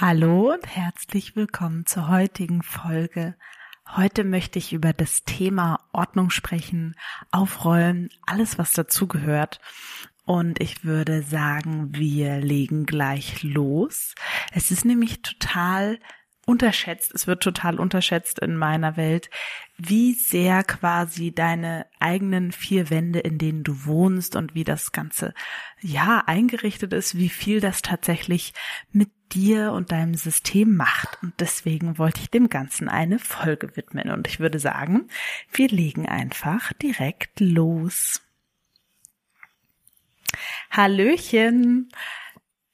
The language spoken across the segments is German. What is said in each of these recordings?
Hallo und herzlich willkommen zur heutigen Folge. Heute möchte ich über das Thema Ordnung sprechen, aufräumen, alles was dazugehört. Und ich würde sagen, wir legen gleich los. Es ist nämlich total unterschätzt, es wird total unterschätzt in meiner Welt, wie sehr quasi deine eigenen vier Wände, in denen du wohnst und wie das Ganze, ja, eingerichtet ist, wie viel das tatsächlich mit dir und deinem System macht. Und deswegen wollte ich dem Ganzen eine Folge widmen. Und ich würde sagen, wir legen einfach direkt los. Hallöchen.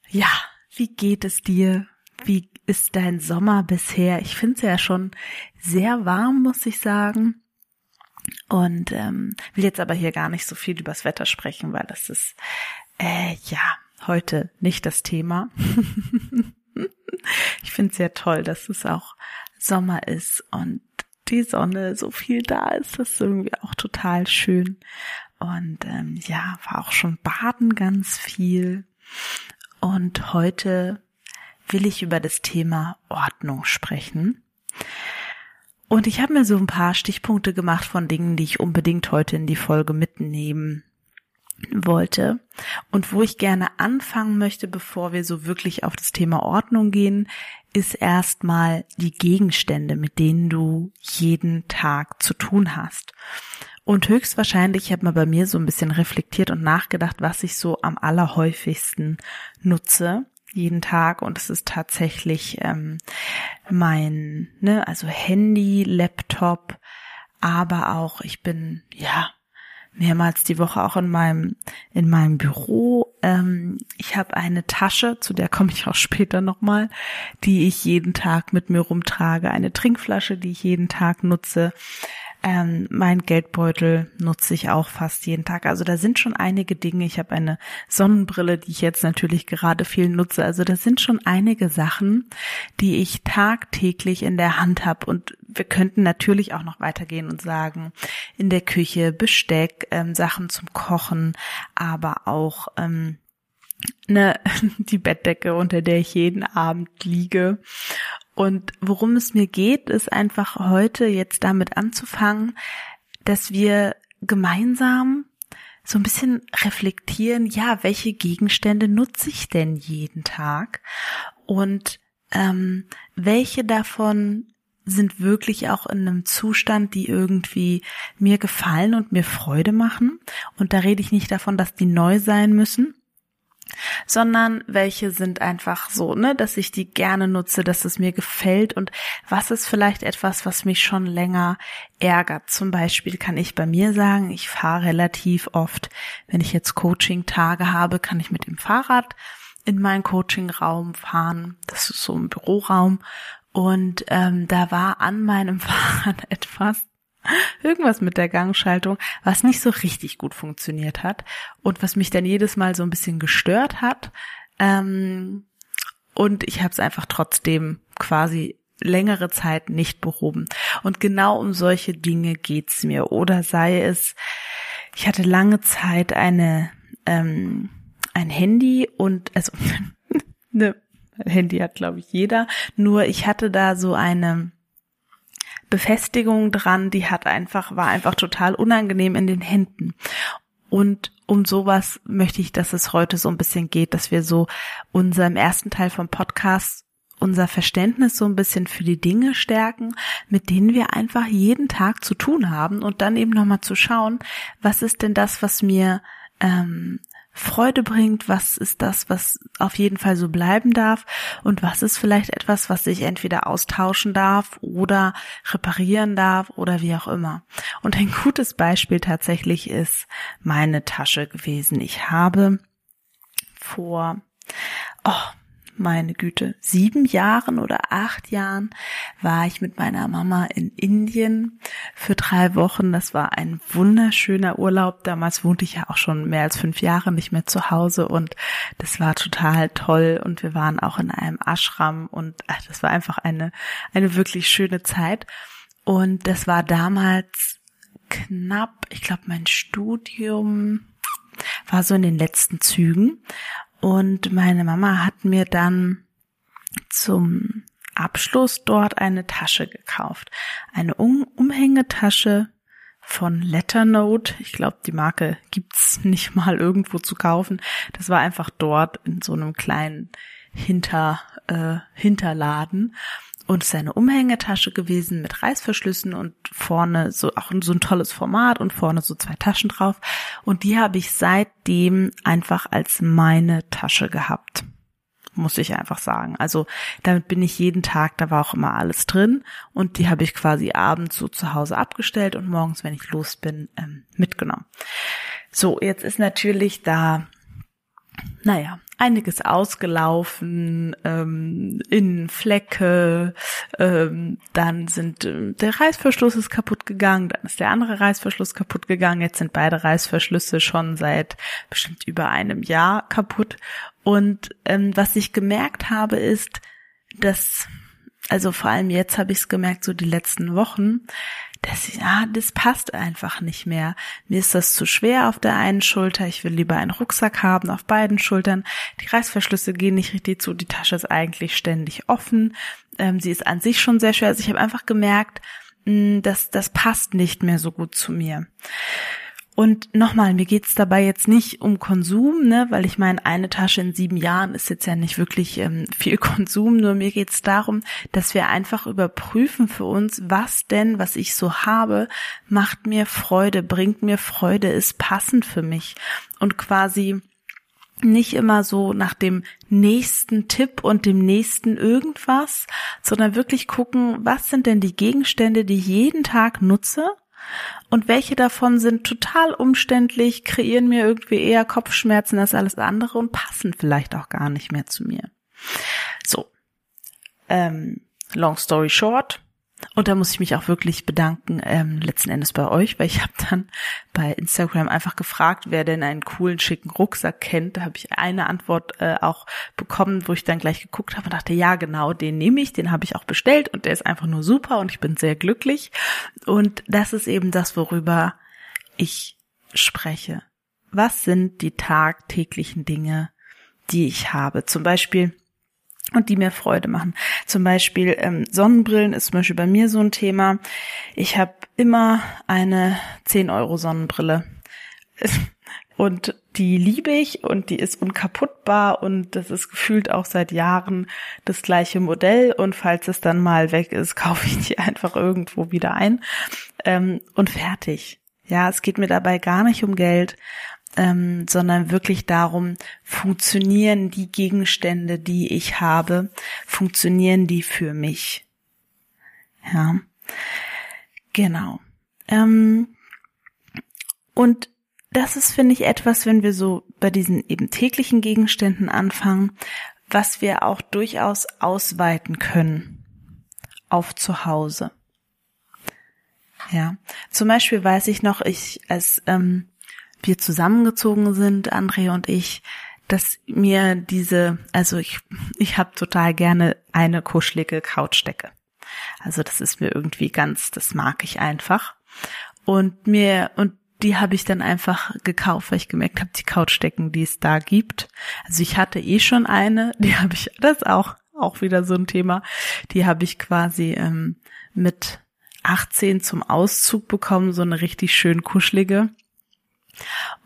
Ja, wie geht es dir? Wie ist dein Sommer bisher? Ich finde es ja schon sehr warm, muss ich sagen. Und ähm, will jetzt aber hier gar nicht so viel übers Wetter sprechen, weil das ist äh, ja heute nicht das Thema. ich finde es sehr toll, dass es auch Sommer ist und die Sonne so viel da ist. Das ist irgendwie auch total schön. Und ähm, ja, war auch schon baden ganz viel. Und heute will ich über das Thema Ordnung sprechen. Und ich habe mir so ein paar Stichpunkte gemacht von Dingen, die ich unbedingt heute in die Folge mitnehmen wollte und wo ich gerne anfangen möchte, bevor wir so wirklich auf das Thema Ordnung gehen, ist erstmal die Gegenstände, mit denen du jeden Tag zu tun hast. Und höchstwahrscheinlich, ich habe mal bei mir so ein bisschen reflektiert und nachgedacht, was ich so am allerhäufigsten nutze jeden Tag und es ist tatsächlich ähm, mein, ne, also Handy, Laptop, aber auch ich bin ja mehrmals die Woche auch in meinem in meinem Büro. Ähm, ich habe eine Tasche, zu der komme ich auch später nochmal, die ich jeden Tag mit mir rumtrage, eine Trinkflasche, die ich jeden Tag nutze. Ähm, mein Geldbeutel nutze ich auch fast jeden Tag. Also da sind schon einige Dinge. Ich habe eine Sonnenbrille, die ich jetzt natürlich gerade viel nutze. Also da sind schon einige Sachen, die ich tagtäglich in der Hand habe. Und wir könnten natürlich auch noch weitergehen und sagen, in der Küche Besteck, ähm, Sachen zum Kochen, aber auch ähm, ne, die Bettdecke, unter der ich jeden Abend liege und worum es mir geht, ist einfach heute jetzt damit anzufangen, dass wir gemeinsam so ein bisschen reflektieren, ja, welche Gegenstände nutze ich denn jeden Tag und ähm, welche davon sind wirklich auch in einem Zustand, die irgendwie mir gefallen und mir Freude machen. Und da rede ich nicht davon, dass die neu sein müssen, sondern welche sind einfach so, ne, dass ich die gerne nutze, dass es mir gefällt und was ist vielleicht etwas, was mich schon länger ärgert. Zum Beispiel kann ich bei mir sagen, ich fahre relativ oft, wenn ich jetzt Coaching-Tage habe, kann ich mit dem Fahrrad in meinen Coaching-Raum fahren. Das ist so ein Büroraum und ähm, da war an meinem Fahrrad etwas, irgendwas mit der Gangschaltung, was nicht so richtig gut funktioniert hat und was mich dann jedes Mal so ein bisschen gestört hat. Ähm, und ich habe es einfach trotzdem quasi längere Zeit nicht behoben. Und genau um solche Dinge geht's mir. Oder sei es, ich hatte lange Zeit eine ähm, ein Handy und also ne, Handy hat glaube ich jeder. Nur ich hatte da so eine Befestigung dran, die hat einfach, war einfach total unangenehm in den Händen. Und um sowas möchte ich, dass es heute so ein bisschen geht, dass wir so unserem ersten Teil vom Podcast unser Verständnis so ein bisschen für die Dinge stärken, mit denen wir einfach jeden Tag zu tun haben und dann eben nochmal zu schauen, was ist denn das, was mir ähm, Freude bringt, was ist das, was auf jeden Fall so bleiben darf und was ist vielleicht etwas, was ich entweder austauschen darf oder reparieren darf oder wie auch immer. Und ein gutes Beispiel tatsächlich ist meine Tasche gewesen. Ich habe vor oh, meine Güte, sieben Jahren oder acht Jahren war ich mit meiner Mama in Indien für drei Wochen. Das war ein wunderschöner Urlaub. Damals wohnte ich ja auch schon mehr als fünf Jahre nicht mehr zu Hause und das war total toll. Und wir waren auch in einem Ashram und ach, das war einfach eine, eine wirklich schöne Zeit. Und das war damals knapp, ich glaube, mein Studium war so in den letzten Zügen. Und meine Mama hat mir dann zum Abschluss dort eine Tasche gekauft. Eine um Umhängetasche von Letternote. Ich glaube, die Marke gibt's nicht mal irgendwo zu kaufen. Das war einfach dort in so einem kleinen Hinter, äh, Hinterladen und es ist eine Umhängetasche gewesen mit Reißverschlüssen und vorne so auch so ein tolles Format und vorne so zwei Taschen drauf und die habe ich seitdem einfach als meine Tasche gehabt. Muss ich einfach sagen. Also damit bin ich jeden Tag, da war auch immer alles drin und die habe ich quasi abends so zu Hause abgestellt und morgens, wenn ich los bin, ähm, mitgenommen. So, jetzt ist natürlich da naja, einiges ausgelaufen, ähm, Innenflecke, ähm, dann sind äh, der Reißverschluss ist kaputt gegangen, dann ist der andere Reißverschluss kaputt gegangen, jetzt sind beide Reißverschlüsse schon seit bestimmt über einem Jahr kaputt. Und ähm, was ich gemerkt habe, ist, dass, also vor allem jetzt habe ich es gemerkt, so die letzten Wochen, das, ja, das passt einfach nicht mehr. Mir ist das zu schwer auf der einen Schulter. Ich will lieber einen Rucksack haben auf beiden Schultern. Die Reißverschlüsse gehen nicht richtig zu. Die Tasche ist eigentlich ständig offen. Ähm, sie ist an sich schon sehr schwer. Also ich habe einfach gemerkt, mh, hm, dass das passt nicht mehr so gut zu mir. Und nochmal, mir geht's dabei jetzt nicht um Konsum, ne, weil ich meine, eine Tasche in sieben Jahren ist jetzt ja nicht wirklich ähm, viel Konsum, nur mir geht's darum, dass wir einfach überprüfen für uns, was denn, was ich so habe, macht mir Freude, bringt mir Freude, ist passend für mich. Und quasi nicht immer so nach dem nächsten Tipp und dem nächsten irgendwas, sondern wirklich gucken, was sind denn die Gegenstände, die ich jeden Tag nutze und welche davon sind total umständlich, kreieren mir irgendwie eher Kopfschmerzen als alles andere und passen vielleicht auch gar nicht mehr zu mir. So, ähm, long story short, und da muss ich mich auch wirklich bedanken, ähm, letzten Endes bei euch, weil ich habe dann bei Instagram einfach gefragt, wer denn einen coolen, schicken Rucksack kennt. Da habe ich eine Antwort äh, auch bekommen, wo ich dann gleich geguckt habe und dachte, ja genau, den nehme ich, den habe ich auch bestellt und der ist einfach nur super und ich bin sehr glücklich. Und das ist eben das, worüber ich spreche. Was sind die tagtäglichen Dinge, die ich habe? Zum Beispiel und die mir Freude machen. Zum Beispiel ähm, Sonnenbrillen ist zum Beispiel bei mir so ein Thema. Ich habe immer eine 10 Euro Sonnenbrille. Und die liebe ich und die ist unkaputtbar und das ist gefühlt auch seit Jahren das gleiche Modell und falls es dann mal weg ist, kaufe ich die einfach irgendwo wieder ein ähm, und fertig. Ja, es geht mir dabei gar nicht um Geld ähm, sondern wirklich darum, funktionieren die Gegenstände, die ich habe, funktionieren die für mich. Ja, genau. Ähm, und das ist, finde ich, etwas, wenn wir so bei diesen eben täglichen Gegenständen anfangen, was wir auch durchaus ausweiten können auf zu Hause. Ja, zum Beispiel weiß ich noch, ich als ähm, wir zusammengezogen sind, André und ich, dass mir diese, also ich, ich habe total gerne eine kuschelige Couchdecke. Also das ist mir irgendwie ganz, das mag ich einfach. Und mir, und die habe ich dann einfach gekauft, weil ich gemerkt habe, die Couchdecken, die es da gibt. Also ich hatte eh schon eine, die habe ich, das ist auch, auch wieder so ein Thema, die habe ich quasi ähm, mit 18 zum Auszug bekommen, so eine richtig schön kuschelige.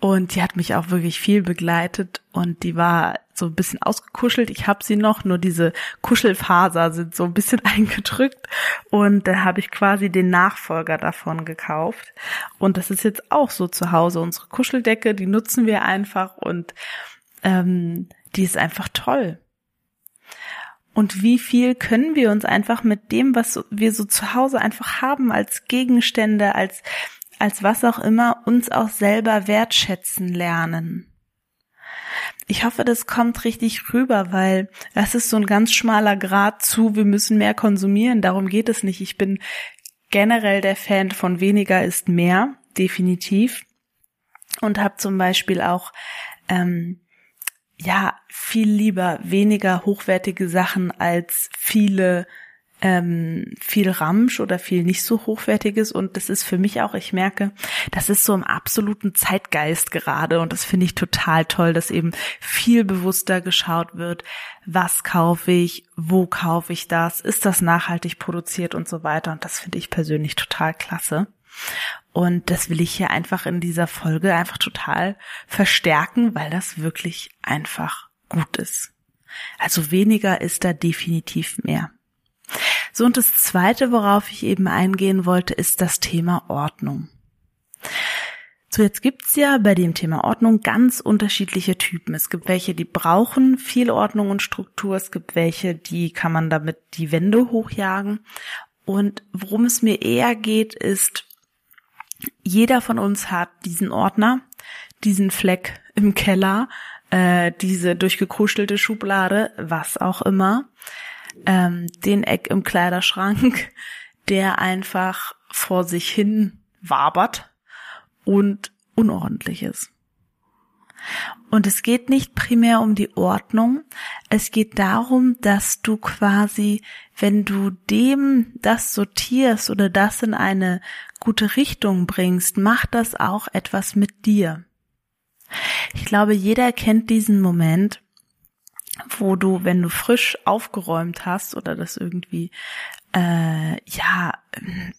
Und die hat mich auch wirklich viel begleitet und die war so ein bisschen ausgekuschelt. Ich habe sie noch, nur diese Kuschelfaser sind so ein bisschen eingedrückt und da habe ich quasi den Nachfolger davon gekauft. Und das ist jetzt auch so zu Hause unsere Kuscheldecke, die nutzen wir einfach und ähm, die ist einfach toll. Und wie viel können wir uns einfach mit dem, was wir so zu Hause einfach haben, als Gegenstände, als als was auch immer uns auch selber wertschätzen lernen. ich hoffe, das kommt richtig rüber, weil das ist so ein ganz schmaler Grad zu, wir müssen mehr konsumieren. Darum geht es nicht. Ich bin generell der Fan von weniger ist mehr, definitiv. Und habe zum Beispiel auch ähm, ja viel lieber weniger hochwertige Sachen als viele ähm, viel Ramsch oder viel nicht so hochwertiges und das ist für mich auch, ich merke, das ist so im absoluten Zeitgeist gerade und das finde ich total toll, dass eben viel bewusster geschaut wird, was kaufe ich, wo kaufe ich das, ist das nachhaltig produziert und so weiter und das finde ich persönlich total klasse. Und das will ich hier einfach in dieser Folge einfach total verstärken, weil das wirklich einfach gut ist. Also weniger ist da definitiv mehr. So, und das zweite, worauf ich eben eingehen wollte, ist das Thema Ordnung. So, jetzt gibt's ja bei dem Thema Ordnung ganz unterschiedliche Typen. Es gibt welche, die brauchen viel Ordnung und Struktur. Es gibt welche, die kann man damit die Wände hochjagen. Und worum es mir eher geht, ist, jeder von uns hat diesen Ordner, diesen Fleck im Keller, äh, diese durchgekuschelte Schublade, was auch immer ähm, den Eck im Kleiderschrank, der einfach vor sich hin wabert und unordentlich ist. Und es geht nicht primär um die Ordnung, es geht darum, dass du quasi, wenn du dem das sortierst oder das in eine gute Richtung bringst, macht das auch etwas mit dir. Ich glaube, jeder kennt diesen Moment, wo du, wenn du frisch aufgeräumt hast oder das irgendwie, äh, ja,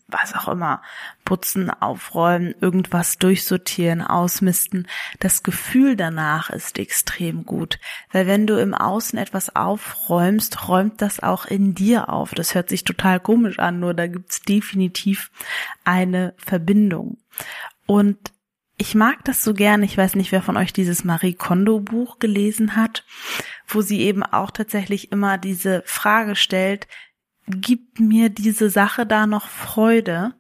was auch immer, putzen, aufräumen, irgendwas durchsortieren, ausmisten, das Gefühl danach ist extrem gut. Weil wenn du im Außen etwas aufräumst, räumt das auch in dir auf. Das hört sich total komisch an, nur da gibt's definitiv eine Verbindung. Und ich mag das so gern. Ich weiß nicht, wer von euch dieses Marie Kondo Buch gelesen hat, wo sie eben auch tatsächlich immer diese Frage stellt, gibt mir diese Sache da noch Freude,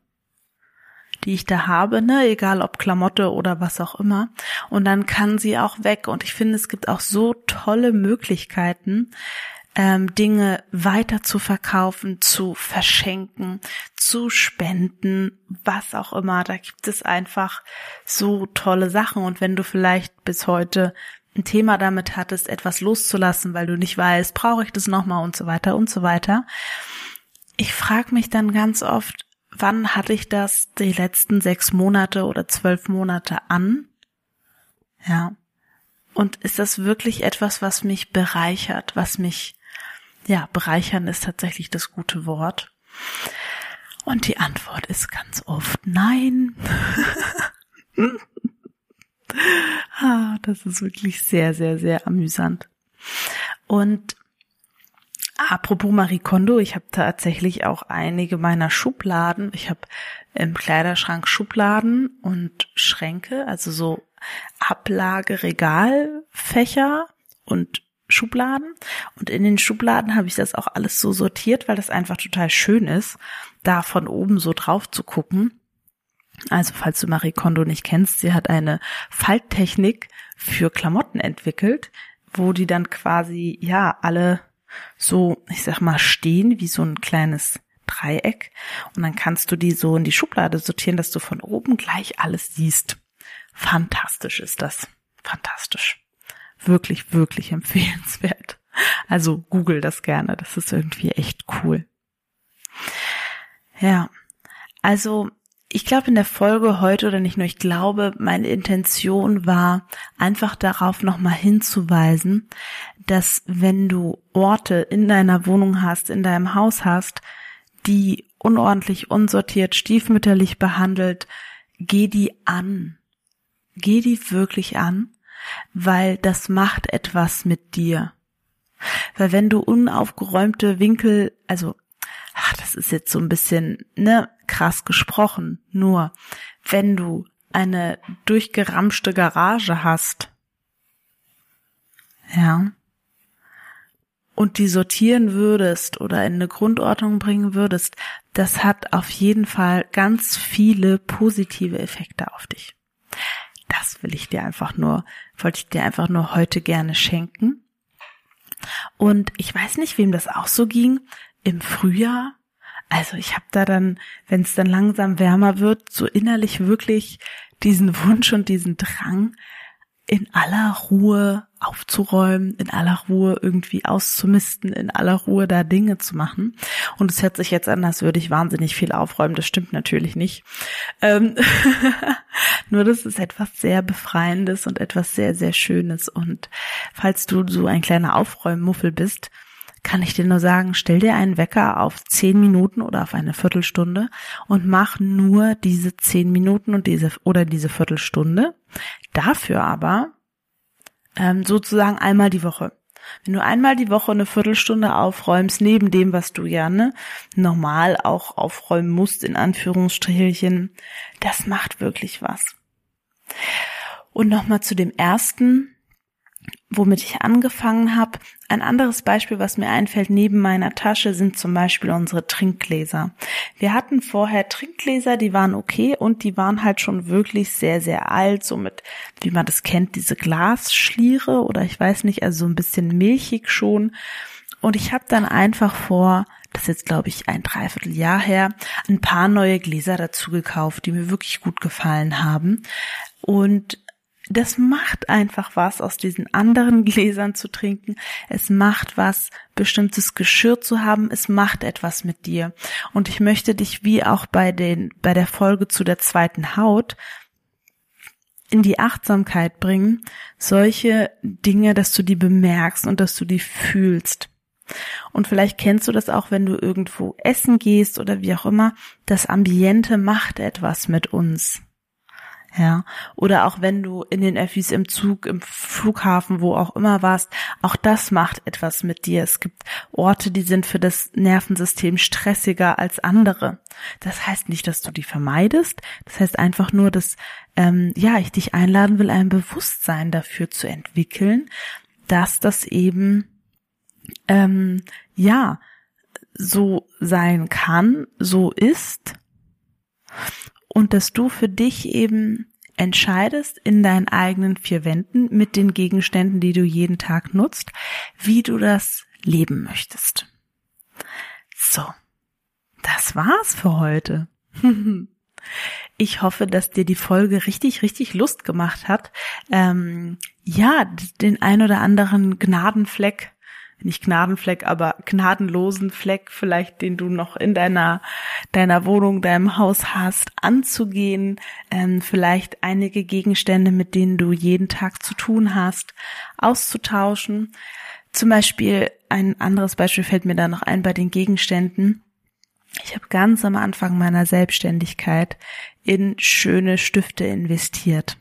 die ich da habe, ne, egal ob Klamotte oder was auch immer. Und dann kann sie auch weg. Und ich finde, es gibt auch so tolle Möglichkeiten, ähm, Dinge weiter zu verkaufen, zu verschenken, zu spenden, was auch immer. Da gibt es einfach so tolle Sachen. Und wenn du vielleicht bis heute ein Thema damit hattest, etwas loszulassen, weil du nicht weißt, brauche ich das nochmal und so weiter und so weiter. Ich frage mich dann ganz oft, wann hatte ich das die letzten sechs Monate oder zwölf Monate an? Ja. Und ist das wirklich etwas, was mich bereichert, was mich ja, bereichern ist tatsächlich das gute Wort. Und die Antwort ist ganz oft nein. ah, das ist wirklich sehr, sehr, sehr amüsant. Und apropos Marie Kondo, ich habe tatsächlich auch einige meiner Schubladen. Ich habe im Kleiderschrank Schubladen und Schränke, also so Ablageregalfächer und Schubladen und in den Schubladen habe ich das auch alles so sortiert, weil das einfach total schön ist, da von oben so drauf zu gucken. Also falls du Marie Kondo nicht kennst, sie hat eine Falttechnik für Klamotten entwickelt, wo die dann quasi ja alle so, ich sag mal, stehen wie so ein kleines Dreieck und dann kannst du die so in die Schublade sortieren, dass du von oben gleich alles siehst. Fantastisch ist das. Fantastisch wirklich, wirklich empfehlenswert. Also google das gerne, das ist irgendwie echt cool. Ja, also ich glaube in der Folge heute oder nicht nur, ich glaube, meine Intention war einfach darauf nochmal hinzuweisen, dass wenn du Orte in deiner Wohnung hast, in deinem Haus hast, die unordentlich, unsortiert, stiefmütterlich behandelt, geh die an. Geh die wirklich an weil das macht etwas mit dir. Weil wenn du unaufgeräumte Winkel, also, ach, das ist jetzt so ein bisschen, ne, krass gesprochen, nur wenn du eine durchgeramschte Garage hast, ja, und die sortieren würdest oder in eine Grundordnung bringen würdest, das hat auf jeden Fall ganz viele positive Effekte auf dich. Das will will ich dir einfach nur, wollte ich dir einfach nur heute gerne schenken. Und ich weiß nicht, wem das auch so ging. Im Frühjahr also ich habe da dann, wenn es dann langsam wärmer wird, so innerlich wirklich diesen Wunsch und diesen Drang, in aller Ruhe aufzuräumen, in aller Ruhe irgendwie auszumisten, in aller Ruhe da Dinge zu machen. Und es hört sich jetzt an, als würde ich wahnsinnig viel aufräumen. Das stimmt natürlich nicht. Ähm Nur das ist etwas sehr Befreiendes und etwas sehr, sehr Schönes. Und falls du so ein kleiner Aufräummuffel bist, kann ich dir nur sagen, stell dir einen Wecker auf zehn Minuten oder auf eine Viertelstunde und mach nur diese zehn Minuten und diese oder diese Viertelstunde. Dafür aber ähm, sozusagen einmal die Woche. Wenn du einmal die Woche eine Viertelstunde aufräumst, neben dem, was du gerne normal auch aufräumen musst, in Anführungsstrichelchen, das macht wirklich was. Und nochmal zu dem ersten, womit ich angefangen habe. Ein anderes Beispiel, was mir einfällt neben meiner Tasche, sind zum Beispiel unsere Trinkgläser. Wir hatten vorher Trinkgläser, die waren okay und die waren halt schon wirklich sehr, sehr alt, so mit, wie man das kennt, diese Glasschliere oder ich weiß nicht, also so ein bisschen milchig schon. Und ich habe dann einfach vor, das ist jetzt glaube ich ein Dreivierteljahr her, ein paar neue Gläser dazu gekauft, die mir wirklich gut gefallen haben. Und das macht einfach was, aus diesen anderen Gläsern zu trinken. Es macht was, bestimmtes Geschirr zu haben. Es macht etwas mit dir. Und ich möchte dich wie auch bei den, bei der Folge zu der zweiten Haut in die Achtsamkeit bringen, solche Dinge, dass du die bemerkst und dass du die fühlst. Und vielleicht kennst du das auch, wenn du irgendwo essen gehst oder wie auch immer. Das Ambiente macht etwas mit uns. Ja, oder auch wenn du in den Öffis im Zug, im Flughafen, wo auch immer warst, auch das macht etwas mit dir. Es gibt Orte, die sind für das Nervensystem stressiger als andere. Das heißt nicht, dass du die vermeidest. Das heißt einfach nur, dass ähm, ja ich dich einladen will, ein Bewusstsein dafür zu entwickeln, dass das eben ähm, ja so sein kann, so ist und dass du für dich eben entscheidest in deinen eigenen vier Wänden mit den Gegenständen, die du jeden Tag nutzt, wie du das leben möchtest. So, das war's für heute. Ich hoffe, dass dir die Folge richtig, richtig Lust gemacht hat. Ähm, ja, den ein oder anderen Gnadenfleck nicht Gnadenfleck, aber gnadenlosen Fleck vielleicht, den du noch in deiner, deiner Wohnung, deinem Haus hast, anzugehen, ähm, vielleicht einige Gegenstände, mit denen du jeden Tag zu tun hast, auszutauschen. Zum Beispiel, ein anderes Beispiel fällt mir da noch ein bei den Gegenständen. Ich habe ganz am Anfang meiner Selbstständigkeit in schöne Stifte investiert,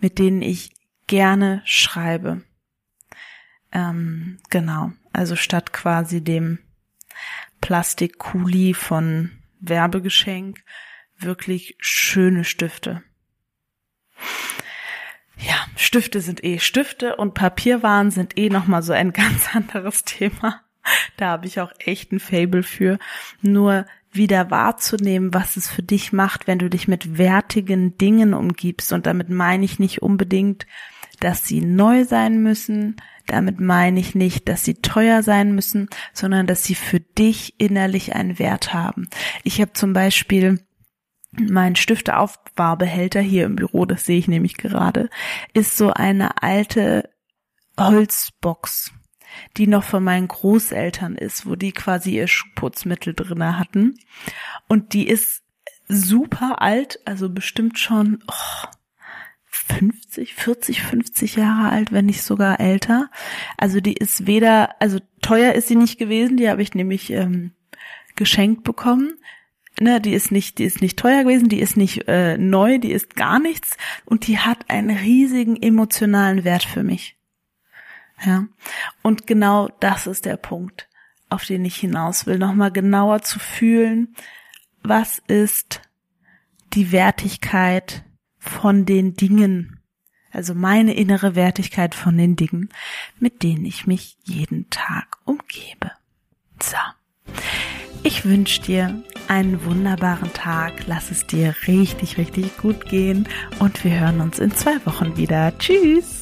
mit denen ich gerne schreibe ähm, genau, also statt quasi dem Plastikkuli von Werbegeschenk wirklich schöne Stifte. Ja, Stifte sind eh Stifte und Papierwaren sind eh nochmal so ein ganz anderes Thema. Da habe ich auch echt ein Fable für. Nur wieder wahrzunehmen, was es für dich macht, wenn du dich mit wertigen Dingen umgibst. Und damit meine ich nicht unbedingt, dass sie neu sein müssen, damit meine ich nicht, dass sie teuer sein müssen, sondern dass sie für dich innerlich einen Wert haben. Ich habe zum Beispiel mein Stifteaufbarbehälter hier im Büro, das sehe ich nämlich gerade, ist so eine alte Holzbox, die noch von meinen Großeltern ist, wo die quasi ihr Schuhputzmittel drinne hatten. Und die ist super alt, also bestimmt schon, oh, 50, 40, 50 Jahre alt, wenn nicht sogar älter. Also die ist weder, also teuer ist sie nicht gewesen, die habe ich nämlich ähm, geschenkt bekommen. Ne, die ist nicht, die ist nicht teuer gewesen, die ist nicht äh, neu, die ist gar nichts und die hat einen riesigen emotionalen Wert für mich. Ja, und genau das ist der Punkt, auf den ich hinaus will, nochmal genauer zu fühlen, was ist die Wertigkeit von den Dingen, also meine innere Wertigkeit von den Dingen, mit denen ich mich jeden Tag umgebe. So. Ich wünsche dir einen wunderbaren Tag. Lass es dir richtig, richtig gut gehen und wir hören uns in zwei Wochen wieder. Tschüss!